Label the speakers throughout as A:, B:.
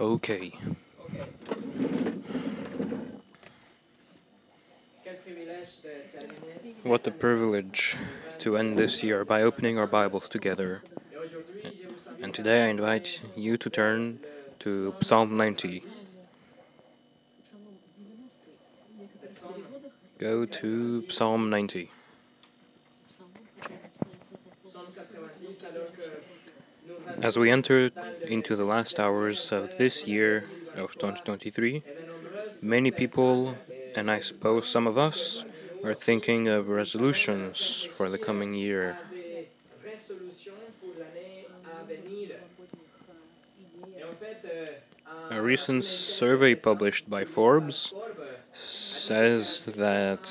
A: Okay. What a privilege to end this year by opening our Bibles together. And today I invite you to turn to Psalm 90. Go to Psalm 90. As we enter into the last hours of this year of 2023, many people, and I suppose some of us, are thinking of resolutions for the coming year. A recent survey published by Forbes says that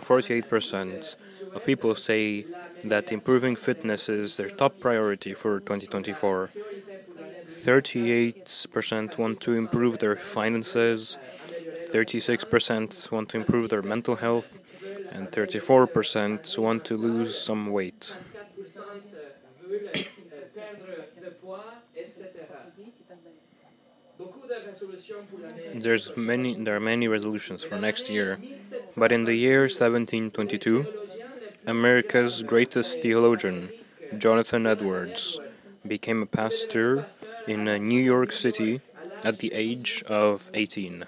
A: 48% of people say that improving fitness is their top priority for 2024. 38% want to improve their finances, 36% want to improve their mental health, and 34% want to lose some weight. There's many there are many resolutions for next year, but in the year 1722, America's greatest theologian, Jonathan Edwards, became a pastor in uh, New York City at the age of 18.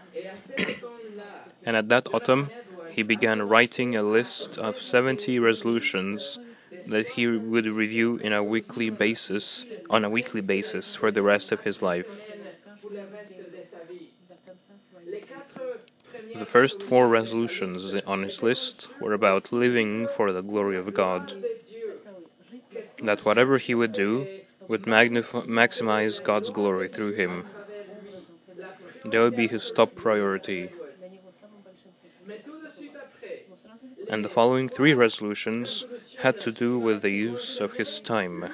A: and at that autumn, he began writing a list of 70 resolutions that he would review in a weekly basis on a weekly basis for the rest of his life. The first four resolutions on his list were about living for the glory of God. That whatever he would do would maximize God's glory through him. That would be his top priority. And the following three resolutions had to do with the use of his time.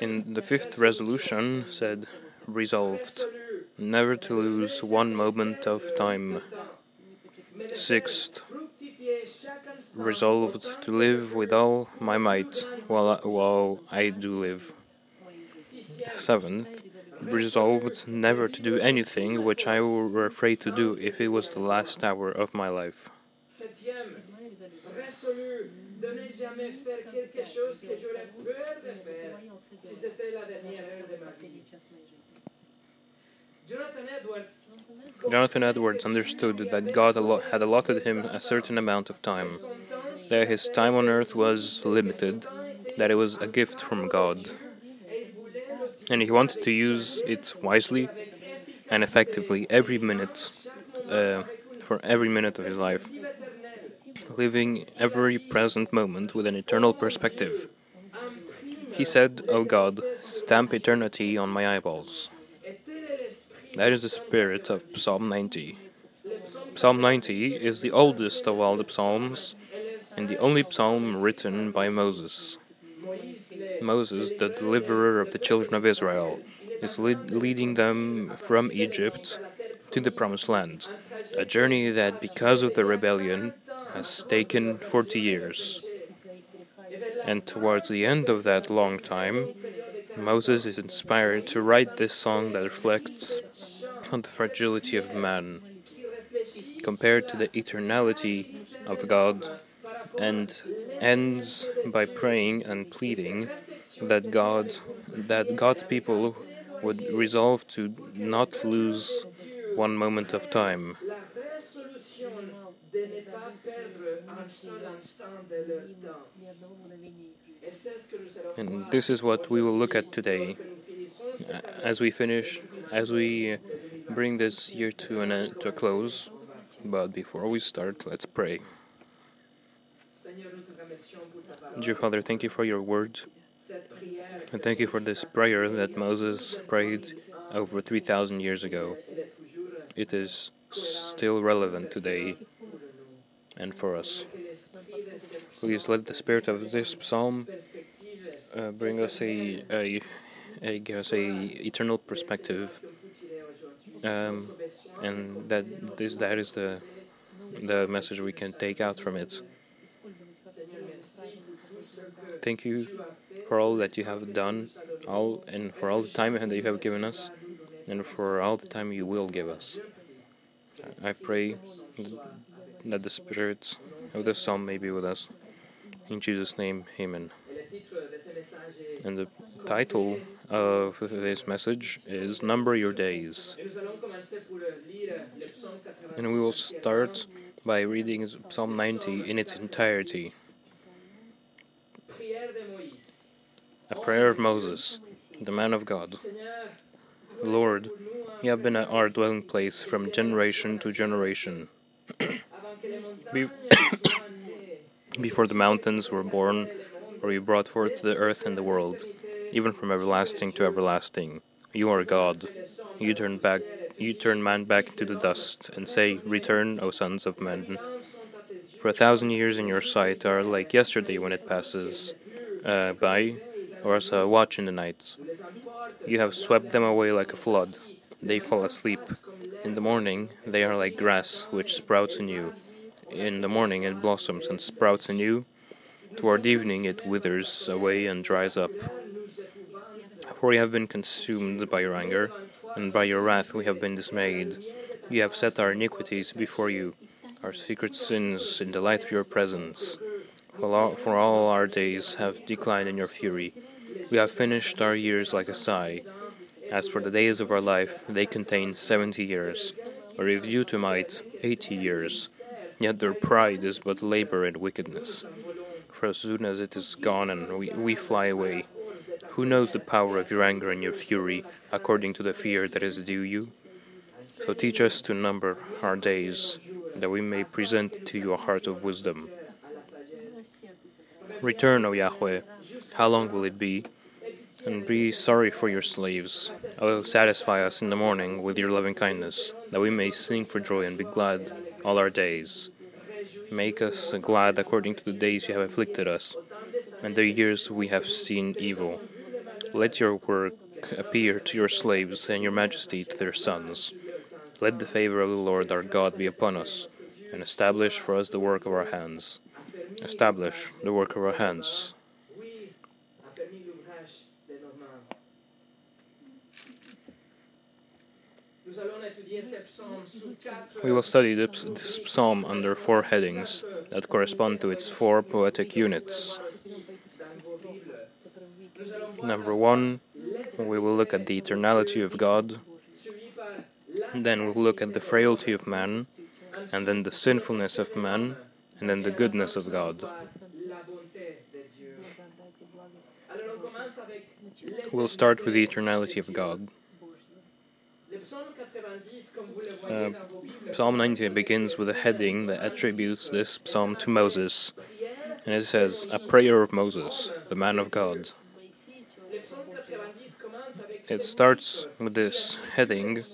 A: In the fifth resolution said, resolved never to lose one moment of time. Sixth, resolved to live with all my might while I, while I do live. Seventh, resolved never to do anything which I were afraid to do if it was the last hour of my life. Ma vie. Jonathan Edwards understood that God had allotted him a certain amount of time, that his time on earth was limited, that it was a gift from God. And he wanted to use it wisely and effectively every minute, uh, for every minute of his life, living every present moment with an eternal perspective. He said, O oh God, stamp eternity on my eyeballs. That is the spirit of Psalm 90. Psalm 90 is the oldest of all the Psalms and the only psalm written by Moses. Moses, the deliverer of the children of Israel, is lead, leading them from Egypt to the Promised Land, a journey that, because of the rebellion, has taken 40 years. And towards the end of that long time, Moses is inspired to write this song that reflects on the fragility of man compared to the eternality of God and ends by praying and pleading that God that God's people would resolve to not lose one moment of time. And this is what we will look at today uh, as we finish, as we bring this year to an end, to a close. But before we start, let's pray. Dear Father, thank you for your words. And thank you for this prayer that Moses prayed over 3,000 years ago. It is still relevant today and for us. Please let the spirit of this psalm uh, bring us a, a, a, give us a eternal perspective um, and that this that is the the message we can take out from it. Thank you for all that you have done all and for all the time that you have given us, and for all the time you will give us. I pray that the spirits of this psalm may be with us. In Jesus' name, Amen. And the title of this message is Number Your Days. And we will start by reading Psalm 90 in its entirety. A prayer of Moses, the man of God. Lord, you have been our dwelling place from generation to generation. Be- Before the mountains were born, or you brought forth the earth and the world, even from everlasting to everlasting. You are God. You turn back you turn man back to the dust, and say, Return, O sons of men. For a thousand years in your sight are like yesterday when it passes uh, by, or as a watch in the night. You have swept them away like a flood. They fall asleep. In the morning, they are like grass which sprouts anew. In the morning, it blossoms and sprouts anew. Toward evening, it withers away and dries up. For we have been consumed by your anger, and by your wrath we have been dismayed. You have set our iniquities before you, our secret sins in the light of your presence. For all, for all our days have declined in your fury. We have finished our years like a sigh. As for the days of our life, they contain seventy years, or if due to might, eighty years. Yet their pride is but labor and wickedness. For as soon as it is gone and we, we fly away, who knows the power of your anger and your fury, according to the fear that is due you? So teach us to number our days, that we may present to you a heart of wisdom. Return, O Yahweh, how long will it be? And be sorry for your slaves. O satisfy us in the morning with your loving kindness, that we may sing for joy and be glad all our days. Make us glad according to the days you have afflicted us, and the years we have seen evil. Let your work appear to your slaves, and your majesty to their sons. Let the favor of the Lord our God be upon us, and establish for us the work of our hands. Establish the work of our hands. We will study this, psalm under four headings that correspond to its four poetic units. Number one, we will look at the eternality of God. Then we'll look at the frailty of man, and then the sinfulness of man, and then the goodness of God. We'll start with the eternality of God. Uh, psalm 90 begins with a heading that attributes this psalm to Moses, and it says, A prayer of Moses, the man of God. It starts with this heading,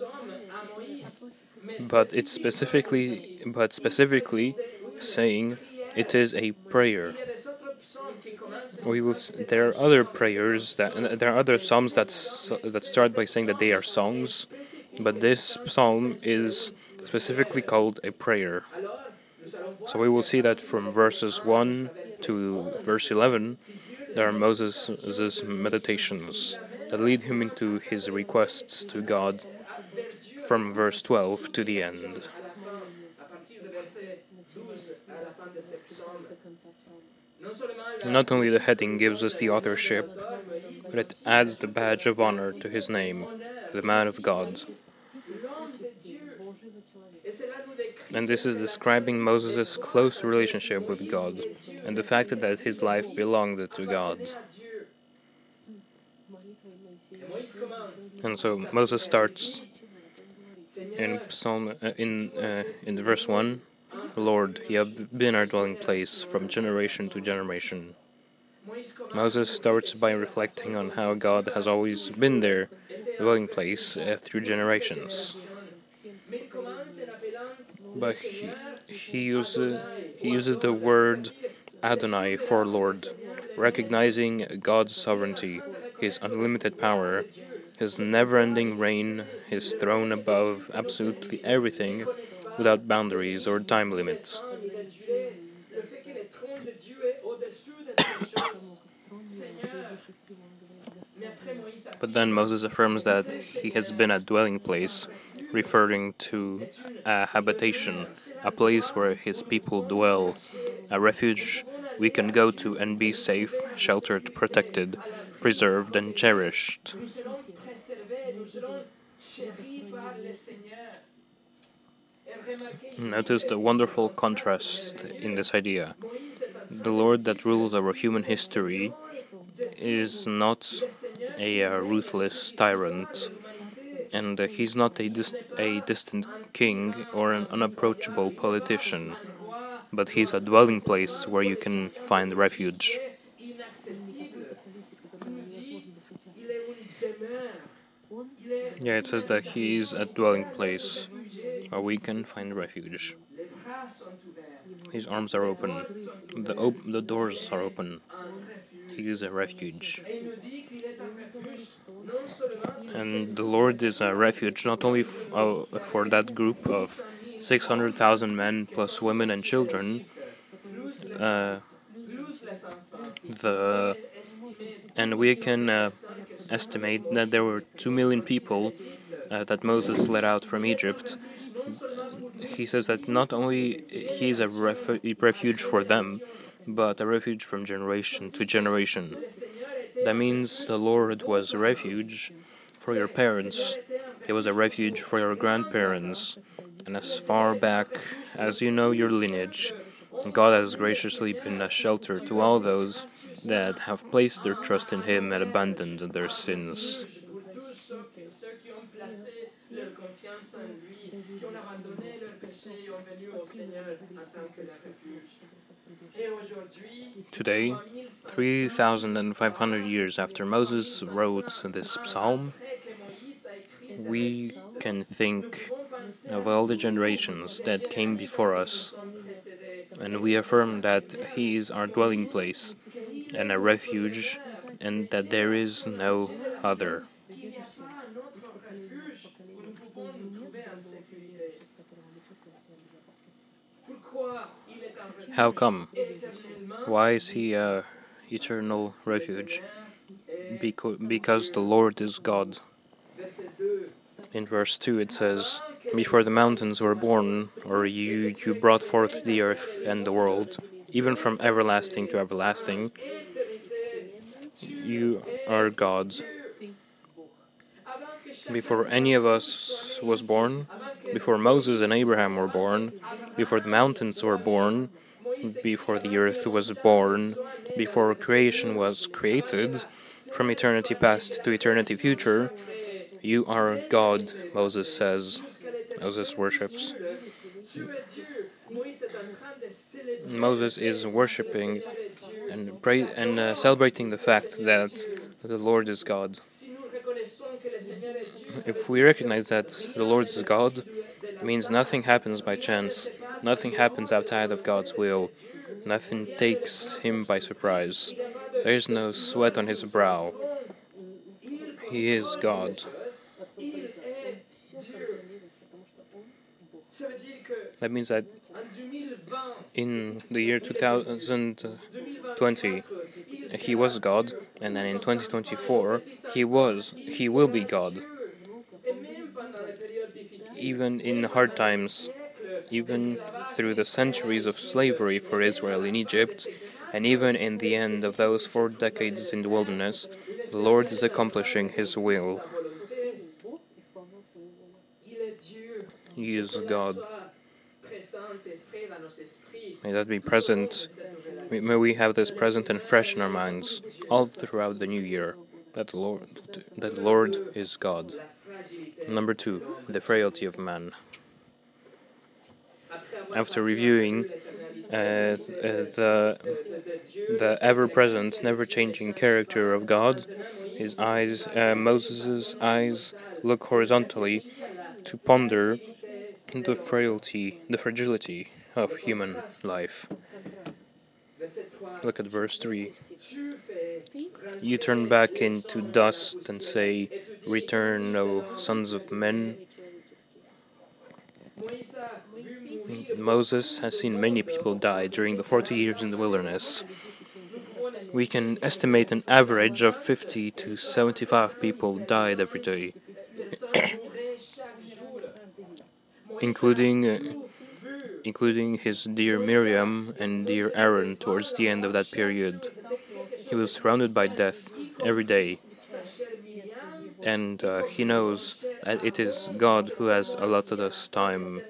A: but it's specifically, but specifically saying it is a prayer. We will. There are other prayers that there are other psalms that that start by saying that they are songs, but this psalm is specifically called a prayer. So we will see that from verses 1 to verse 11, there are Moses' meditations that lead him into his requests to God from verse 12 to the end. Not only the heading gives us the authorship, but it adds the badge of honor to his name, the man of God. And this is describing Moses' close relationship with God and the fact that his life belonged to God. And so Moses starts in Psalm uh, in uh, in verse one, Lord, you have been our dwelling place from generation to generation. Moses starts by reflecting on how God has always been their dwelling place uh, through generations. But he, he, uses, he uses the word Adonai for Lord, recognizing God's sovereignty, His unlimited power, His never ending reign, His throne above absolutely everything without boundaries or time limits. But then Moses affirms that he has been a dwelling place, referring to a habitation, a place where his people dwell, a refuge we can go to and be safe, sheltered, protected, preserved, and cherished. Notice the wonderful contrast in this idea. The Lord that rules over human history is not a uh, ruthless tyrant, and uh, he's not a, dis a distant king or an unapproachable politician, but he's a dwelling place where you can find refuge. Yeah, it says that he is a dwelling place where we can find refuge. His arms are open, the, op the doors are open. He is a refuge. And the Lord is a refuge not only uh, for that group of 600,000 men plus women and children, uh, the and we can uh, estimate that there were 2 million people uh, that Moses led out from Egypt. He says that not only he is a refuge for them, but a refuge from generation to generation. That means the Lord was a refuge for your parents, He was a refuge for your grandparents, and as far back as you know your lineage, God has graciously been a shelter to all those that have placed their trust in Him and abandoned their sins. Today, 3,500 years after Moses wrote this psalm, we can think of all the generations that came before us, and we affirm that He is our dwelling place and a refuge, and that there is no other. How come? Why is he a eternal refuge? Beco because the Lord is God. In verse 2 it says, Before the mountains were born, or you, you brought forth the earth and the world, even from everlasting to everlasting, you are God. Before any of us was born, before Moses and Abraham were born, before the mountains were born, before the earth was born, before creation was created, from eternity past to eternity future, you are God, Moses says. Moses worships. Moses is worshipping and pray and uh, celebrating the fact that the Lord is God. If we recognize that the Lord is God, it means nothing happens by chance, nothing happens outside of God's will, nothing takes him by surprise. There is no sweat on his brow. He is God. That means that in the year 2020, he was God, and then in 2024, he was, he will be God. Even in hard times, even through the centuries of slavery for Israel in Egypt, and even in the end of those four decades in the wilderness, the Lord is accomplishing His will. He is God. May that be present. May we have this present and fresh in our minds all throughout the new year. That the Lord, that the Lord is God. Number two, the frailty of man. After reviewing uh, the the ever-present, never-changing character of God, his eyes, uh, Moses' eyes, look horizontally to ponder the frailty, the fragility of human life. Look at verse 3. You turn back into dust and say, Return, O sons of men. Moses has seen many people die during the 40 years in the wilderness. we can estimate an average of 50 to 75 people died every day, including uh, including his dear Miriam and dear Aaron towards the end of that period. He was surrounded by death every day, and uh, he knows that it is God who has allotted us time.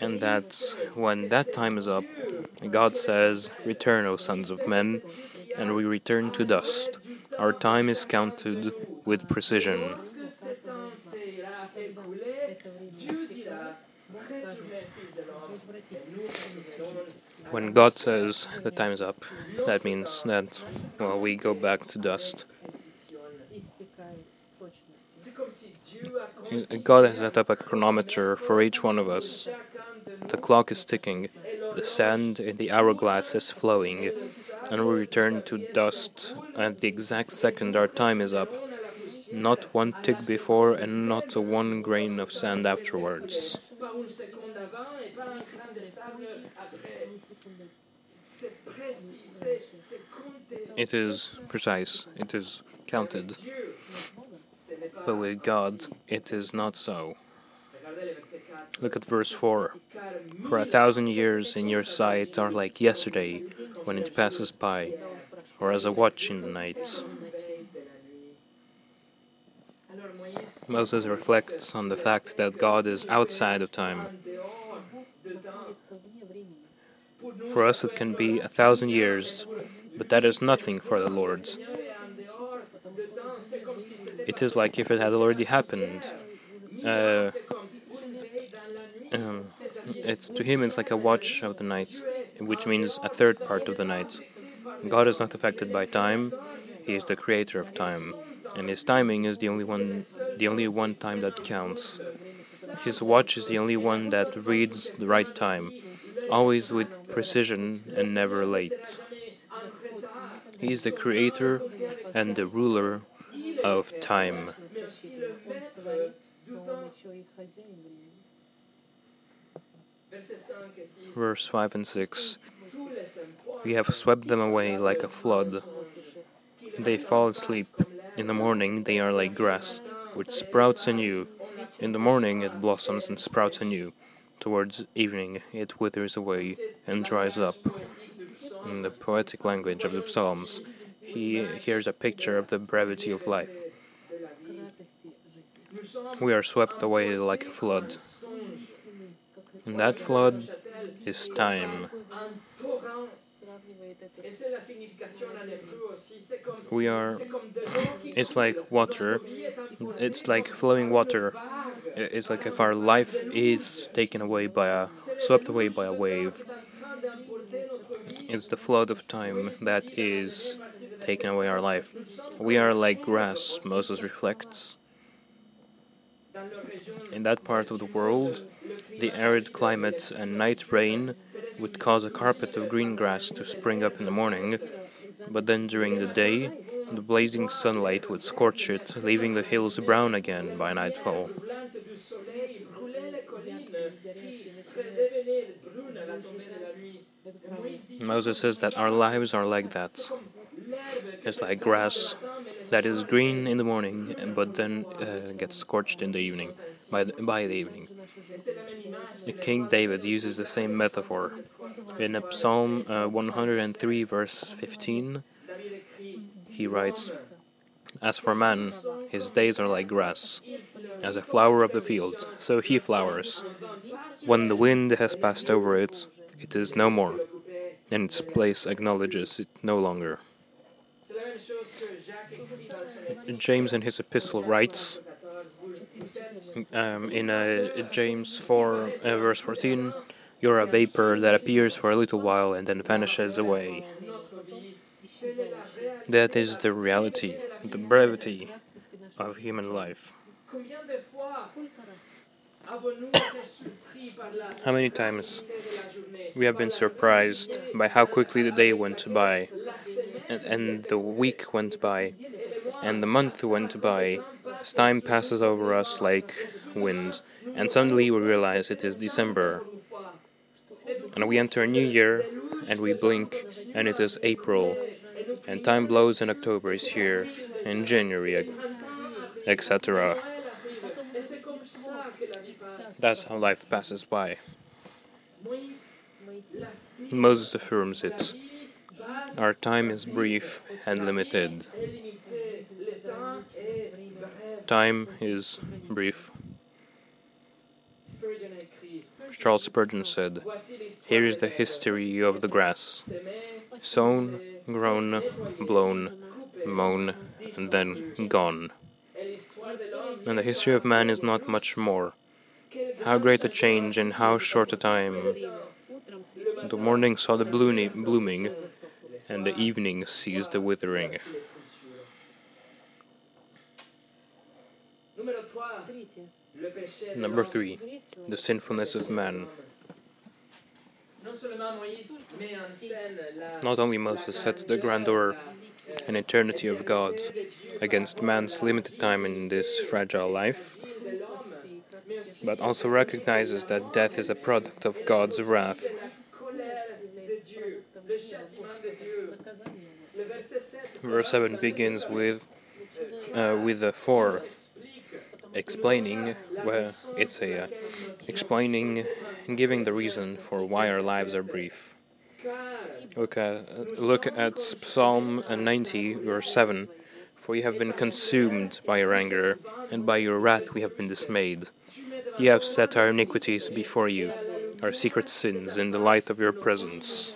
A: And that when that time is up, God says, Return, O sons of men, and we return to dust. Our time is counted with precision. When God says the time is up, that means that, well, we go back to dust. God has set up a chronometer for each one of us. The clock is ticking, the sand in the hourglass is flowing, and we return to dust at the exact second our time is up. Not one tick before and not one grain of sand afterwards. It is precise, it is counted. But with God, it is not so. Look at verse 4. For a thousand years in your sight are like yesterday when it passes by, or as a watch in the night. Moses reflects on the fact that God is outside of time. For us, it can be a thousand years, but that is nothing for the Lord. It is like if it had already happened. Uh, um, it's to him it's like a watch of the night, which means a third part of the night. God is not affected by time; He is the creator of time, and His timing is the only one, the only one time that counts. His watch is the only one that reads the right time, always with precision and never late. He is the creator and the ruler of time. Verse 5 and 6 We have swept them away like a flood. They fall asleep. In the morning they are like grass, which sprouts anew. In the morning it blossoms and sprouts anew. Towards evening it withers away and dries up. In the poetic language of the Psalms, he hears a picture of the brevity of life. We are swept away like a flood. And that flood is time. We are, it's like water, it's like flowing water. It's like if our life is taken away by a, swept away by a wave. It's the flood of time that is taking away our life. We are like grass, Moses reflects. In that part of the world, the arid climate and night rain would cause a carpet of green grass to spring up in the morning, but then during the day, the blazing sunlight would scorch it, leaving the hills brown again by nightfall. Moses says that our lives are like that. It's like grass that is green in the morning, but then uh, gets scorched in the evening, by the, by the evening. King David uses the same metaphor. In Psalm uh, 103, verse 15, he writes, As for man, his days are like grass, as a flower of the field, so he flowers. When the wind has passed over it, it is no more, and its place acknowledges it no longer. James in his epistle writes um, in uh, James 4, uh, verse 14, You're a vapor that appears for a little while and then vanishes away. That is the reality, the brevity of human life. How many times we have been surprised by how quickly the day went by, and, and the week went by, and the month went by. As time passes over us like wind, and suddenly we realize it is December. And we enter a new year, and we blink, and it is April. and time blows and October is here, and January, etc. That's how life passes by. Moses affirms it. Our time is brief and limited. Time is brief. Charles Spurgeon said, Here is the history of the grass sown, grown, blown, mown, and then gone. And the history of man is not much more. How great a change in how short a time! The morning saw the blooming, and the evening sees the withering. Number three, the sinfulness of man. Not only Moses sets the grandeur and eternity of God against man's limited time in this fragile life, but also recognizes that death is a product of God's wrath. Verse 7 begins with uh, with the four explaining well it's a uh, explaining and giving the reason for why our lives are brief. Look at look at psalm 90 verse 7 for you have been consumed by your anger and by your wrath we have been dismayed. You have set our iniquities before you our secret sins in the light of your presence.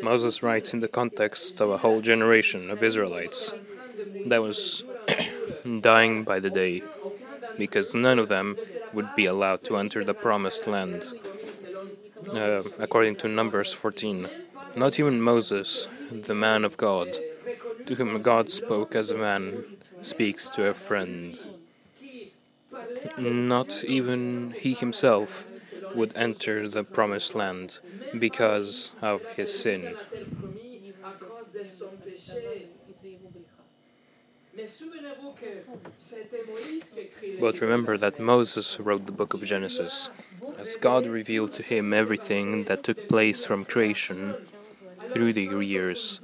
A: Moses writes in the context of a whole generation of Israelites that was dying by the day because none of them would be allowed to enter the promised land. Uh, according to Numbers 14, not even Moses, the man of God, to whom God spoke as a man speaks to a friend. Not even he himself would enter the promised land because of his sin. But remember that Moses wrote the book of Genesis, as God revealed to him everything that took place from creation through the years.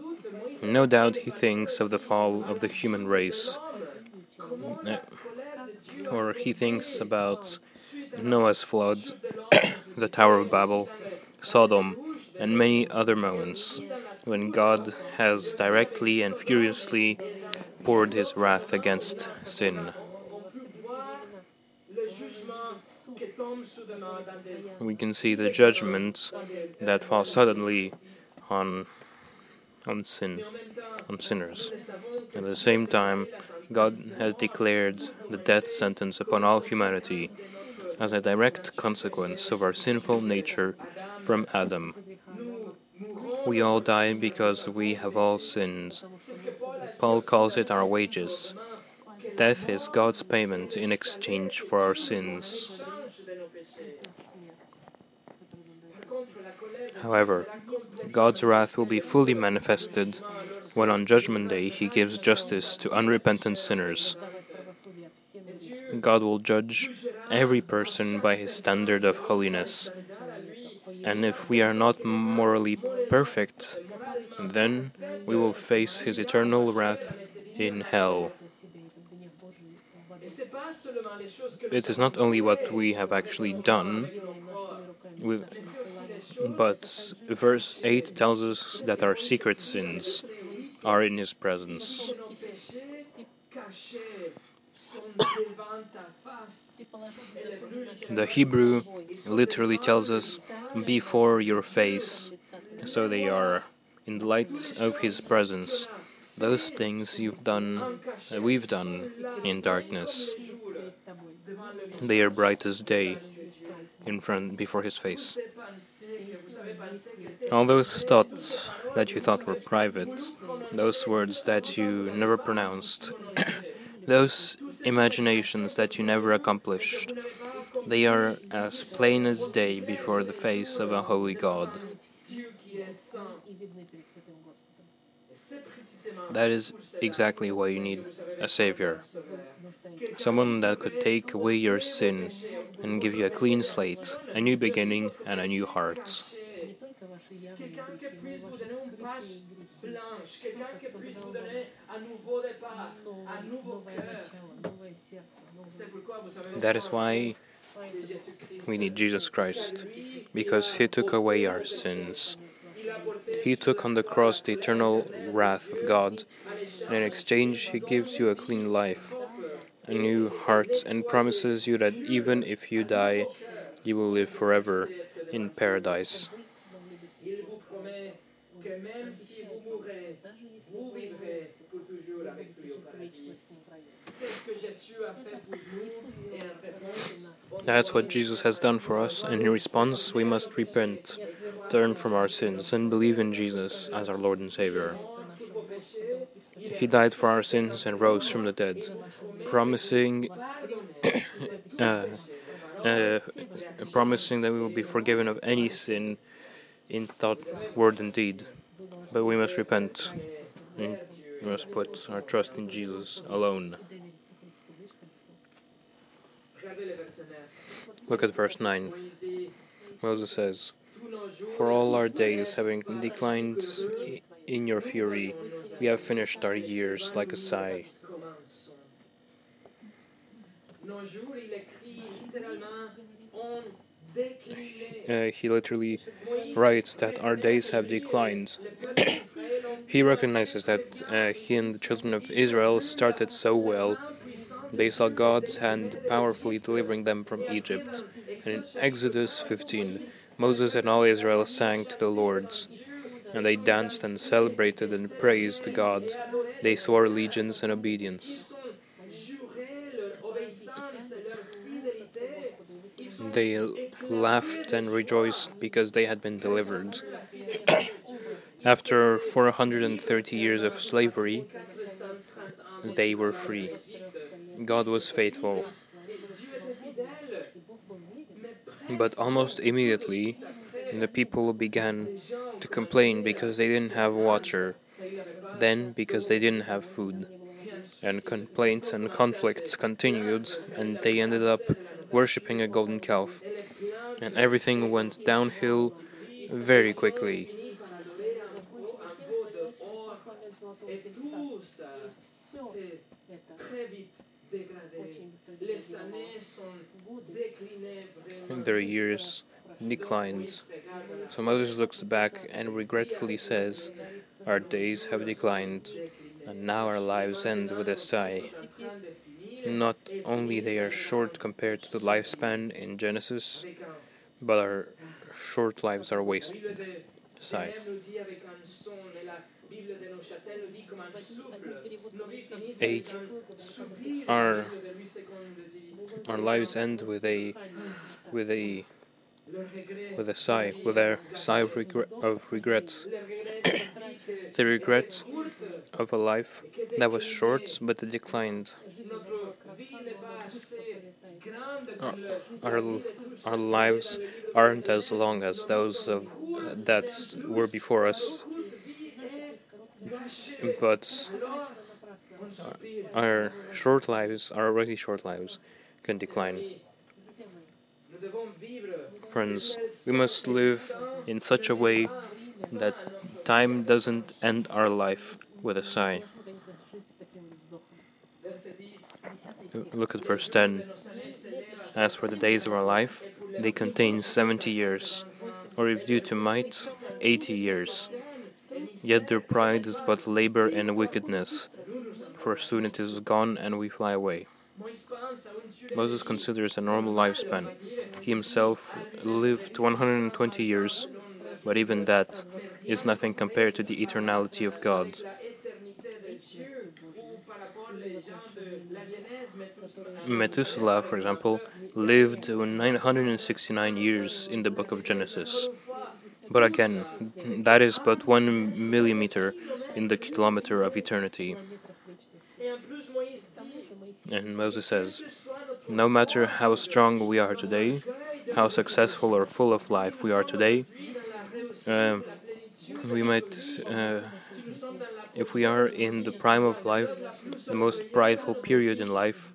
A: No doubt he thinks of the fall of the human race, or he thinks about Noah's flood, the Tower of Babel, Sodom, and many other moments when God has directly and furiously poured his wrath against sin. We can see the judgment that fall suddenly on on sin, on sinners. At the same time, God has declared the death sentence upon all humanity as a direct consequence of our sinful nature from Adam. We all die because we have all sins. Paul calls it our wages. Death is God's payment in exchange for our sins. However, God's wrath will be fully manifested when on Judgment Day he gives justice to unrepentant sinners God will judge every person by his standard of holiness. And if we are not morally perfect, then we will face his eternal wrath in hell. It is not only what we have actually done, but verse 8 tells us that our secret sins are in his presence. The Hebrew literally tells us, before your face. So they are in the light of His presence. Those things you've done, uh, we've done in darkness, they are bright as day in front before His face. All those thoughts that you thought were private, those words that you never pronounced, those imaginations that you never accomplished. They are as plain as day before the face of a holy God. That is exactly why you need a Savior. Someone that could take away your sin and give you a clean slate, a new beginning, and a new heart.
B: Quelqu'un qui puisse vous donner une page blanche, quelqu'un qui puisse vous donner un nouveau départ, un nouveau cœur. C'est pourquoi vous savez
A: That is why we need Jesus Christ, because he took away our sins.
B: il a porté
A: He took on the cross the eternal wrath of God, and in exchange, he gives you a clean life, a new heart, and promises you that even if you die, you will live forever in paradise.
B: Il vous promet que même si vous mourrez, vous vivrez pour toujours avec lui au paradis. C'est ce que Jésus a fait pour nous et en réponse,
A: That's what Jesus has done for us, and in response, we must repent, turn from our sins, and believe in Jesus as our Lord and Savior.
B: pour vos péchés,
A: He died for our sins and rose from the dead, promising, uh, uh, promising that we will be forgiven of any sin in thought, word, and deed. But we must repent. and We must put our trust in Jesus alone.
B: regardez le verset 9.
A: Look at verse 9. Moses says, For all our days, having declined in your fury, we have finished our years like a sigh. Uh, he literally writes that our days have declined. He recognizes that uh, he and the children of Israel started so well. They saw God's hand powerfully delivering them from Egypt. And in Exodus 15, Moses and all Israel sang to the Lord, and they danced and celebrated and praised God. They swore allegiance and obedience.
B: juré leur obéissance et leur fidélité. Ils ont
A: They laughed and rejoiced because they had been delivered. After 430 years of slavery, they were free. God was faithful. But almost immediately, the people began to complain because they didn't have water, then because they didn't have food. And complaints and conflicts continued, and they ended up worshipping a golden calf. And everything went downhill very quickly. Their years declined. So Moses looks back and regretfully says, Our days have declined, and now our lives end with a sigh. Not only they are short compared to the lifespan in Genesis, but our short lives are wasted.
B: Bible de
A: Sigh.
B: Genève nous dit avec un son, et la Bible de Neuchâtel nous dit comme un souffle. Nos vies finissent
A: Et
B: avec un soupir.
A: our- Our lives end with a with a with a sigh, with a sigh of, regret, of regrets, the regret
B: courte,
A: of a life that was short but declined. Our, our, lives aren't as long as those of uh, that were before us, but our short lives, our already short lives, can decline. Friends, we must live in such a way that time doesn't end our life with a sigh.
B: verset 10.
A: Look at verse 10. As for the days of our life, they contain 70 years, or if due to might, 80 years. Yet their pride is but labor and wickedness, for soon it is gone and we fly away. Moses considers a normal lifespan. He himself lived 120 years, but even that is nothing compared to the eternality of God. Methuselah, for example, lived 969 years in the book of Genesis. But again, that is but one millimeter in the kilometer of eternity. And Moses says, No matter how strong we are today, how successful or full of life we are today, uh, we might, uh,
B: si nous sommes dans la
A: if we are in the prime of life, the most prideful period in life,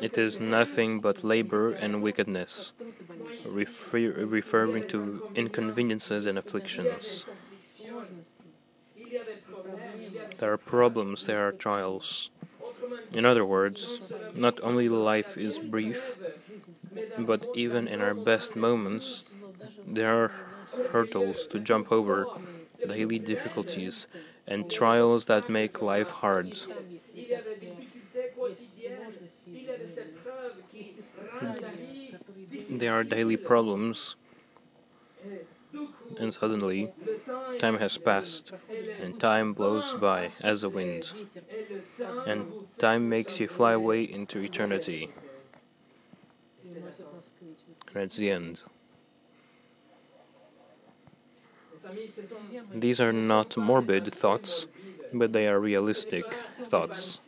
A: it is nothing but labor and wickedness. refer, referring to inconveniences and afflictions. There are problems, there are trials. In other words, not only life is brief, but even in our best moments, there are hurdles to jump over, daily difficulties, and trials that make life hard. There are daily problems, and suddenly time has passed, and time blows by as a wind, and time makes you fly away into eternity. And that's the end. These are not morbid thoughts, but they are realistic thoughts.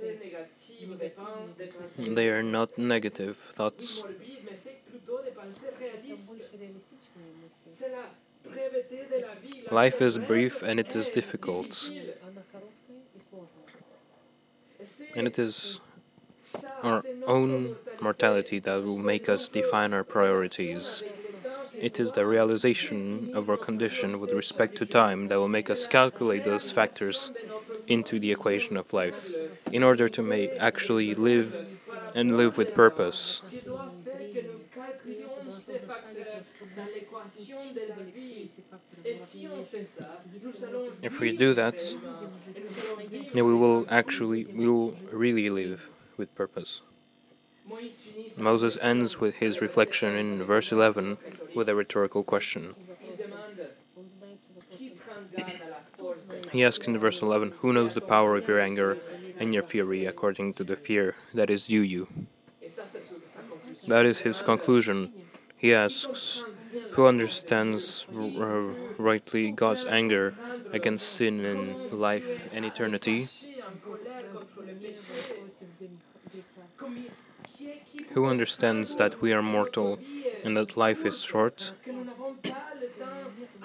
A: They are not negative thoughts. Life is brief and it is difficult. And it is our own mortality that will make us define our priorities. It is the realization of our condition with respect to time that will make us calculate those factors into the equation of life in order to make actually live and live with purpose. If we do that, then we will actually, we will really live with purpose. Moses ends with his reflection in verse 11 with a rhetorical question. He asks in verse 11, Who knows the power of your anger and your fury according to the fear that is due you? That is his conclusion. He asks, Who understands rightly God's anger against sin in life and eternity? Who understands that we are mortal and that life is short?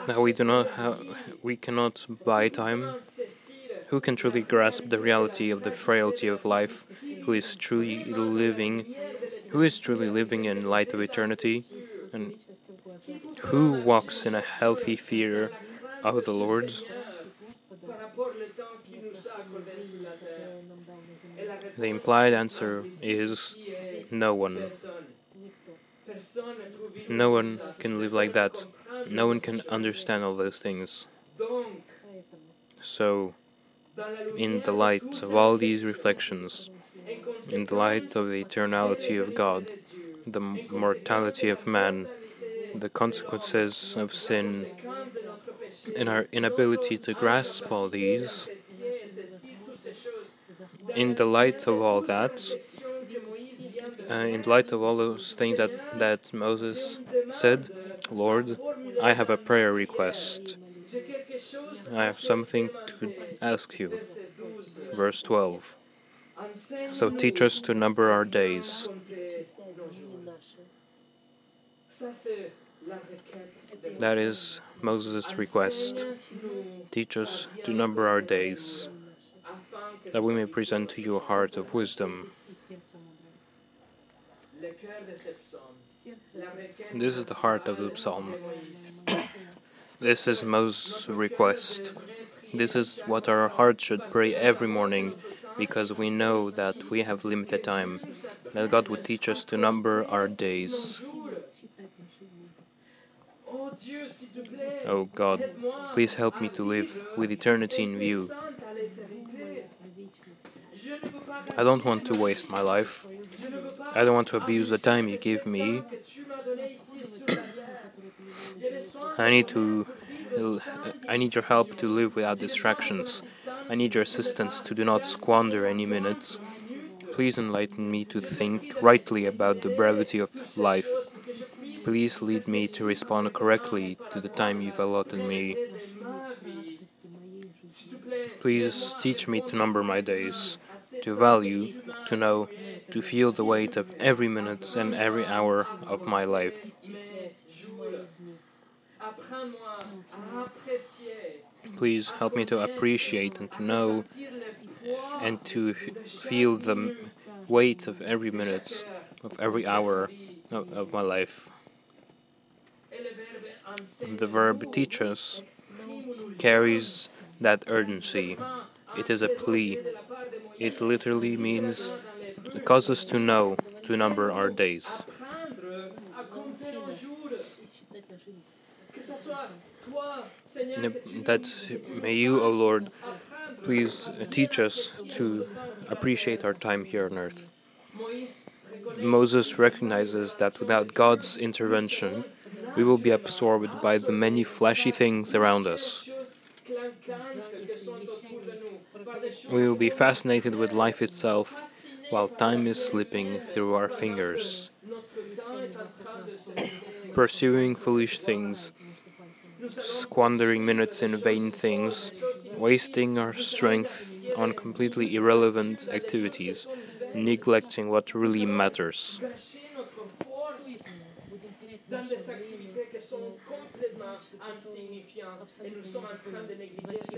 A: That we do not have, we cannot buy time? Who can truly grasp the reality of the frailty of life? Who is truly living? Who is truly living in light of eternity? And who walks in a healthy fear of the Lord? The implied answer is no one. No one can live like that. No one can understand all those things. So, in the light of all these reflections, in the light of the eternality of God, the mortality of man, the consequences of sin, and our inability to grasp all these, in the light of all that, Uh, in light of all those things that, that Moses said, Lord, I have a prayer request. I have something to ask you. Verse 12. So teach us to number our days. That is Moses' request. Teach us to number our days, that we may present to you a heart of wisdom. This is the heart of the psalm. this is Moses' request. This is what our heart should pray every morning because we know that we have limited time, that God would teach us to number our days. Oh God, please help me to live with eternity in view. I don't want to waste my life. I don't want to abuse the time you give me. I need to I need your help to live without distractions. I need your assistance to do not squander any minutes. Please enlighten me to think rightly about the brevity of life. Please lead me to respond correctly to the time you've allotted me. Please teach me to number my days, to value, to know, to feel the weight of every minute and every hour of my life. Please help me to appreciate and to know and to feel the weight of every minute, of every hour of, of my life. The verb teach us carries that urgency. It is a plea. It literally means cause us to know, to number our days. That may you, O Lord, please teach us to appreciate our time here on earth. Moses recognizes that without God's intervention, we will be absorbed by the many flashy things around us. We will be fascinated with life itself while time is slipping through our fingers, pursuing foolish things, squandering minutes in vain things, wasting our strength on completely irrelevant activities, neglecting what really matters.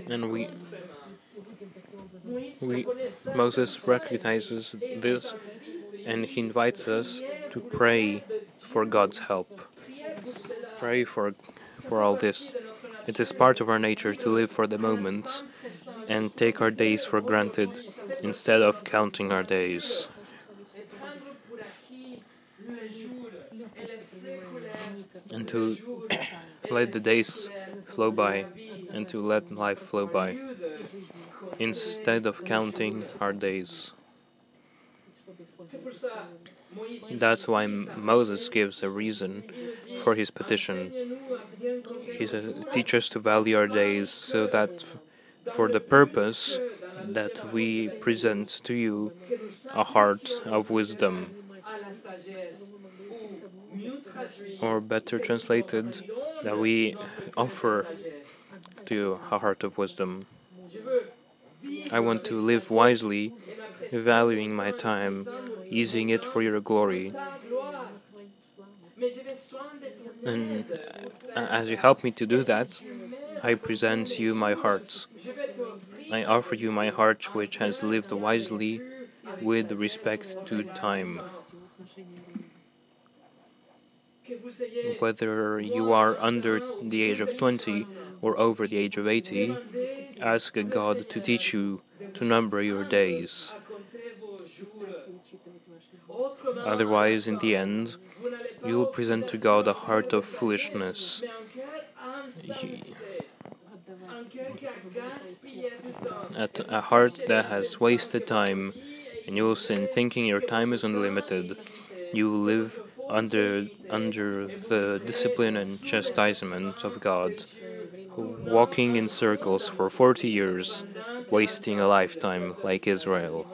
A: And we, we, Moses recognizes this and he invites us to pray for God's help.
B: prière pour cela.
A: Pray for, for all this. It is part of our nature to live for the moments and take our days for granted instead of counting our days.
B: et prendre pour acquis le jour et laisser couler
A: And to let the days flow by and to let life flow by instead of counting our days. That's why Moses gives a reason for his petition. He says, Teach us to value our days so that for the purpose that we present to you a heart of wisdom, or better translated, that we offer to a heart of wisdom. I want to live wisely, valuing my time, using it for your glory. And uh, as you help me to do that, I present you my heart. I offer you my heart, which has lived wisely with respect to time.
B: Que vous ayez
A: Whether you are under the age of 20 or over the age of 80, ask God to teach you to number your days.
B: à compter vos jours. Autrement,
A: Otherwise, in the end,
B: vous n'allez pas
A: you will present to God a heart of foolishness,
B: mais un cœur insensé, un cœur qui a gaspillé du temps.
A: at a heart that has wasted time, and you will sin thinking your time is unlimited. You will live under under the discipline and chastisement of God, walking in circles for 40 years, wasting a lifetime like Israel.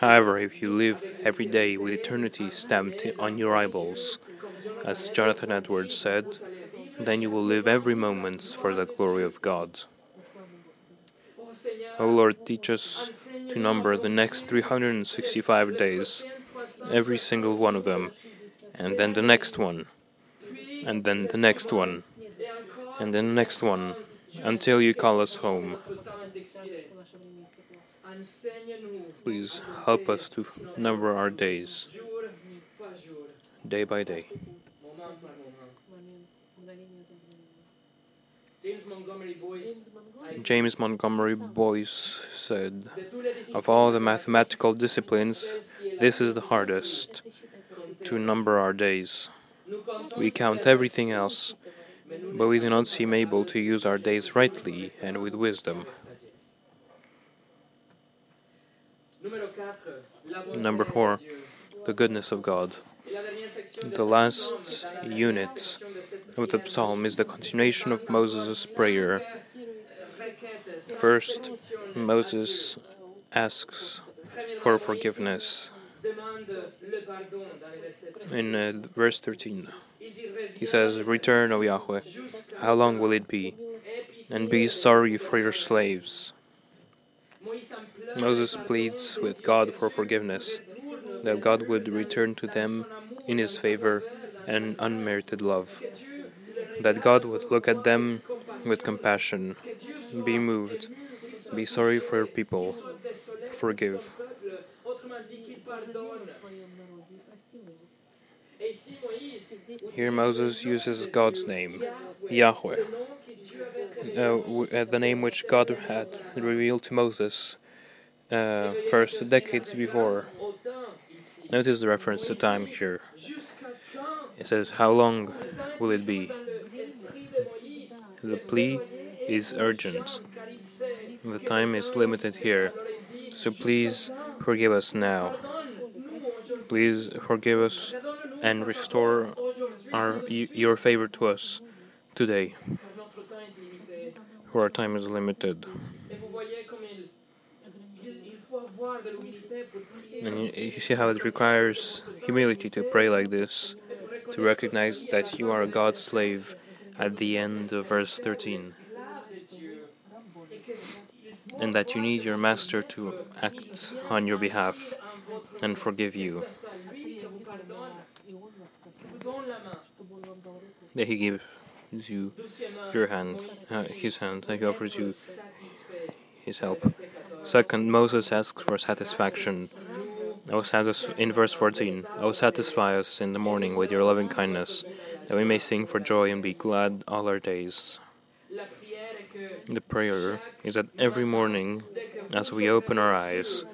A: However, if you live every day with eternity stamped on your eyeballs, as Jonathan Edwards said, then you will live every moment for the glory of God. O Lord, teach us to number the next 365 days, every single one of them, and then the next one, and then the next one, and then the next one, until you call us home. Please help us to number our days, day by day.
B: moment par moment. James Montgomery Boice,
A: James Montgomery Boice said,
B: de tous les disciplines,
A: Of all the mathematical disciplines, this is the hardest to number our days. We count everything else, but we do not seem able to use our days rightly and with wisdom.
B: Numéro 4, la bonté
A: Number four. The goodness of God.
B: Et la dernière section de
A: The last
B: psaume, dans la
A: unit of the psalm is the continuation of Moses' prayer. First, Moses asks for forgiveness.
B: demande le pardon dans le verset 13.
A: In uh, verse 13,
B: Il dit, Reviens
A: he says, Return, O Yahweh. How long will it be? And be sorry for your slaves. Moses pleads with God for forgiveness, that God would return to them in his favor and unmerited love, that God would look at them with compassion, be moved, Be sorry for your people. Forgive. Here Moses uses God's name, Yahweh, uh, uh, the name which God had revealed to Moses uh, first decades before. Notice the reference to time here. It says, How long will it be? The plea is urgent. The time is limited here. So please forgive us now. Please forgive us and restore our, your favor to us today, for our time is limited. And you, see how it requires humility to pray like this, to recognize that you are a God's slave at the end of verse 13,
B: esclave de Dieu. Et que il faut
A: and that you need your master to act on your behalf and forgive you. That he gives you your hand, uh, his hand, that he offers you his help. Second, Moses asks for satisfaction. O satis- in verse 14, O satisfy us in the morning with your loving kindness, that we may sing for joy and be glad all our days. The prayer is that every morning, as we open our eyes,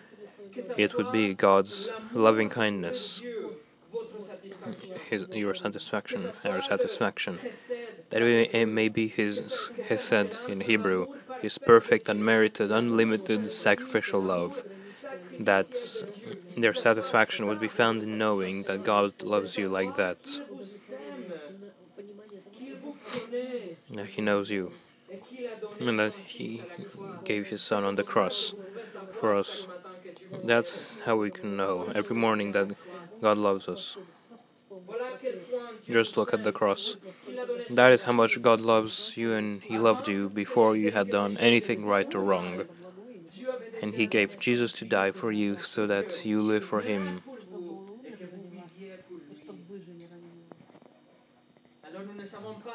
A: it would be God's loving kindness, his, your satisfaction, our satisfaction, that it may be His Hesed in Hebrew, His perfect, unmerited, unlimited sacrificial love. That their satisfaction would be found in knowing that God loves you like that, that He knows you, and that He gave His Son on the cross for us. That's how we can know every morning that God loves us. Just look at the cross. That is how much God loves you, and He loved you before you had done anything right or wrong. And He gave Jesus to die for you so that you live for Him.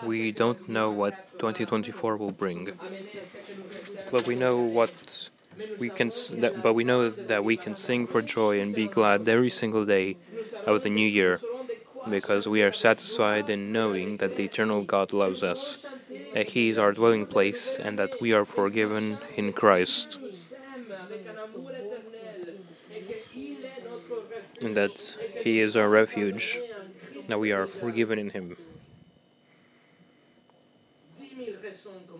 A: We don't know what 2024 will bring, but we know what we can. That, but we know that we can sing for joy and be glad every single day of the new year, because we are satisfied in knowing that the eternal God loves us, that He is our dwelling place, and that we are forgiven in Christ,
B: nous aime avec un amour éternel et qu'il est notre refuge
A: and that He is our refuge, that we are forgiven in Him.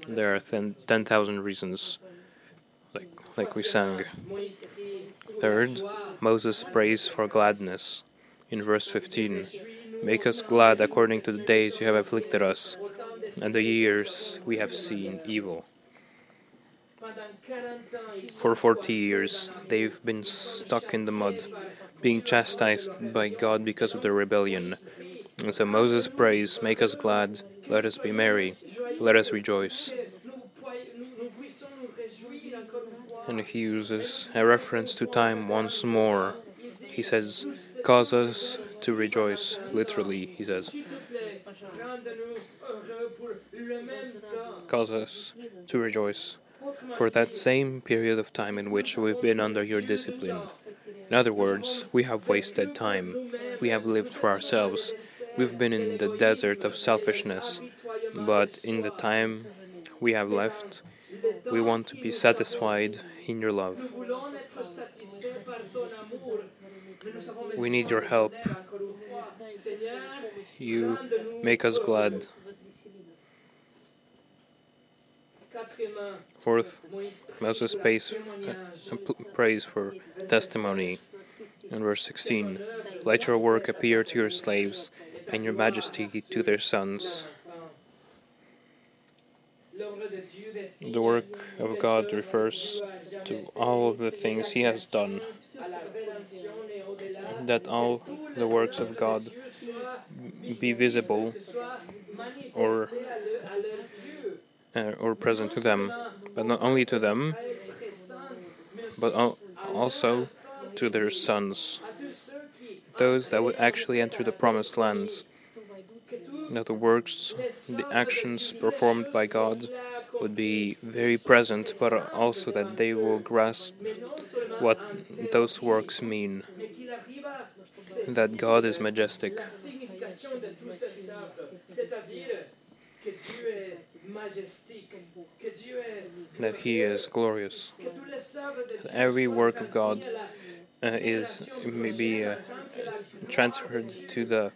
A: There are ten- 10,000 reasons, like, like we sang. Third, Moses prays for gladness. In verse 15, Make us glad according to the days you have afflicted us, and the years we have seen evil.
B: pendant 40 ans ils
A: For 40 years, they've been stuck in the mud, being chastised by God because of their rebellion. And so Moses prays, Make us glad, let us be merry, let us rejoice. And he uses a reference to time once more. He says, Cause us to rejoice. Literally, he says, Cause us to rejoice for that same period of time in which we've been under your discipline. In other words, we have wasted time. We have lived for ourselves. We've been in the desert of selfishness. But in the time we have left, we want to be satisfied in your love. We need your help. You make us glad.
B: Prie
A: Moses pays, uh, prays for testimony. In verse 16, Let your work appear to your slaves, and your majesty to their sons. The work of God refers to all of the things He has done, that all the works of God be visible or, Uh, or present to them, but not only to them, but al- also to their sons, those that would actually enter the promised lands. That the works, the actions performed by God would be very present, but also that they will grasp what those works mean. That God is majestic. That He is glorious. Every work of God uh, is maybe uh, transferred to the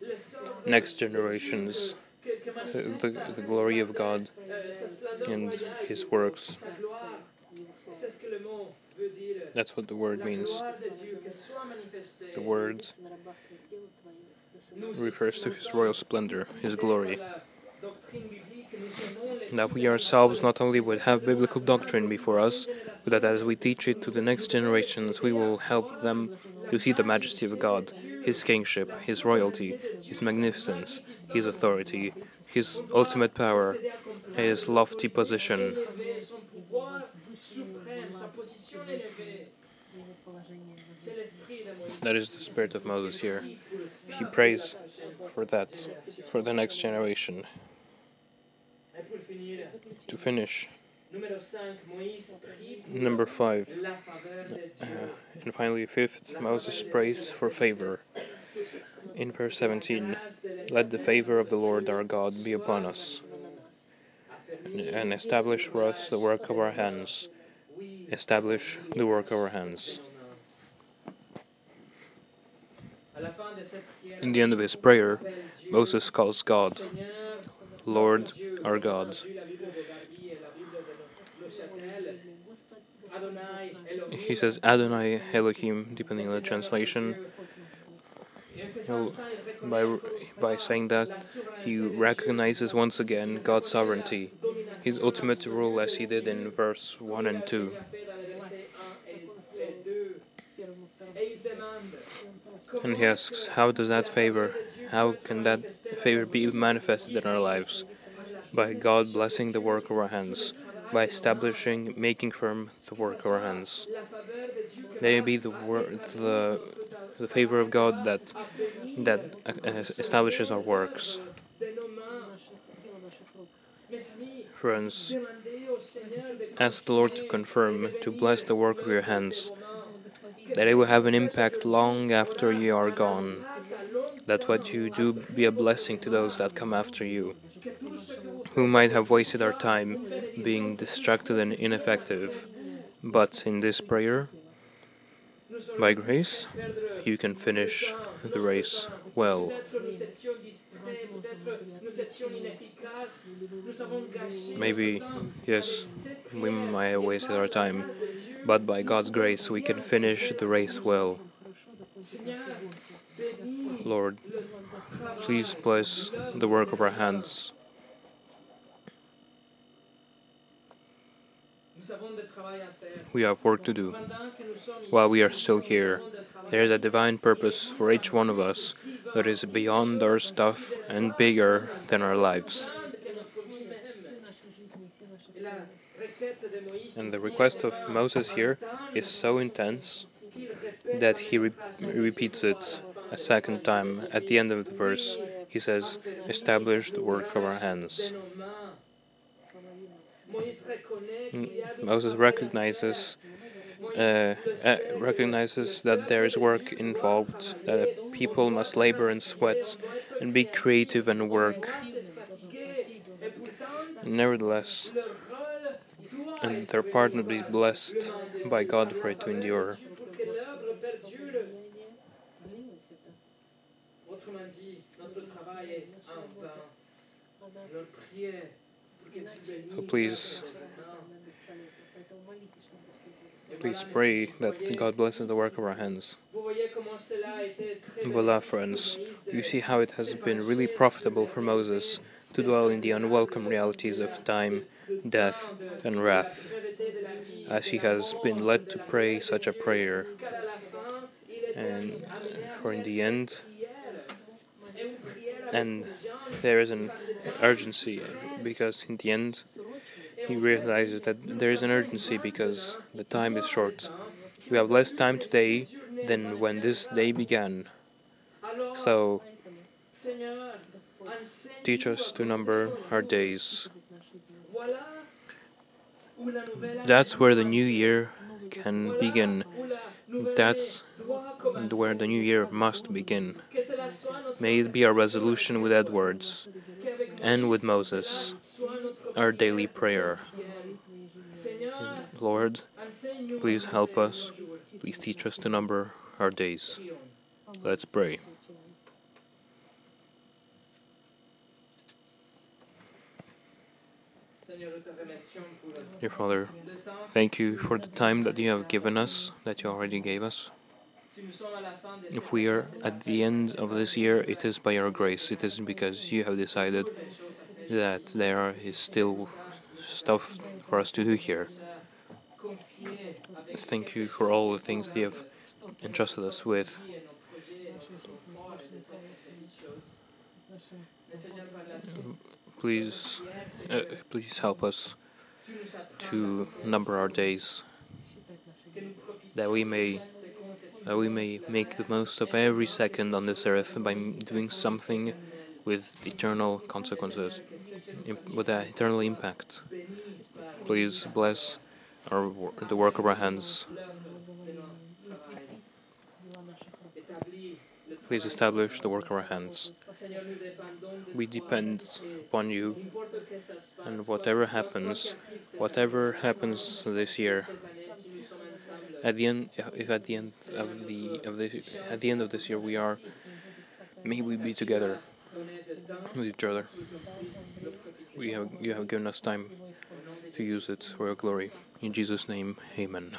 A: next generations. The, the glory of God and His works. That's what the word means. The word refers to His royal splendor, His glory. That we ourselves not only would have biblical doctrine before us, but that as we teach it to the next generations, we will help them to see the majesty of God, His kingship, His royalty, His magnificence, His authority, His ultimate power, His lofty position. That is the spirit of Moses here. He prays for that, for the next generation. To finish, number five, uh, and finally, fifth, Moses prays for favor. In verse 17, let the favor of the Lord our God be upon us, and establish for us the work of our hands. Establish the work of our hands. In the end of his prayer, Moses calls God Lord our God. He says Adonai Elohim, depending on the translation. By, by saying that, he recognizes once again God's sovereignty, his ultimate rule, as he did in verse 1 and 2. And he asks, How does that favor, how can that favor be manifested in our lives? By God blessing the work of our hands, by establishing, making firm the work of our hands. May it be the word, the, the favor of God that that uh, establishes our works. Friends, ask the Lord to confirm, to bless the work of your hands, that it will have an impact long after you are gone, that what you do be a blessing to those that come after you, who might have wasted our time being distracted and ineffective. But in this prayer, by grace, you can finish the race well. Maybe, yes, we might have wasted our time, but by God's grace, we can finish the race well. Lord, please bless the work of our hands. We have work to do. While we are still here, there is a divine purpose for each one of us that is beyond our stuff and bigger than our lives. And the request of Moses here is so intense that he re repeats it a second time at the end of the verse. He says, Establish the work of our hands. Moses recognizes uh, uh, recognizes that there is work involved, that people must labor and sweat and be creative and work. Nevertheless, and their part will be blessed by God for it to endure. So please, please pray that God blesses the work of our hands. Voila, friends, you see how it has been really profitable for Moses to dwell in the unwelcome realities of time, death, and wrath, as he has been led to pray such a prayer. And for in the end, and there is an urgency because in the end he realizes that there is an urgency because the time is short. We have less time today than when this day began. So teach us to number our days. That's where the new year can begin. That's where the new year must begin. May it be our resolution with Edwards and with Moses, our daily prayer. Lord, please help us. please teach us to number our days. Let's pray. Dear Father, thank you for the time that you have given us, that you already gave us. If we are at the end of this year, it is by your grace. It isn't because you have decided that there is still stuff for us to do here. Thank you for all the things you have entrusted us with. Please, uh, please help us to number our days, that we may we may make the most of every second on this earth by doing something with eternal consequences, with an eternal impact. Please bless our the work of our hands. Please establish the work of our hands. We depend upon you, and whatever happens, whatever happens this year, at the end, if at the end of the of the at the end of this year we are, may we be together with each other. We have you have given us time to use it for your glory. In Jesus' name, Amen.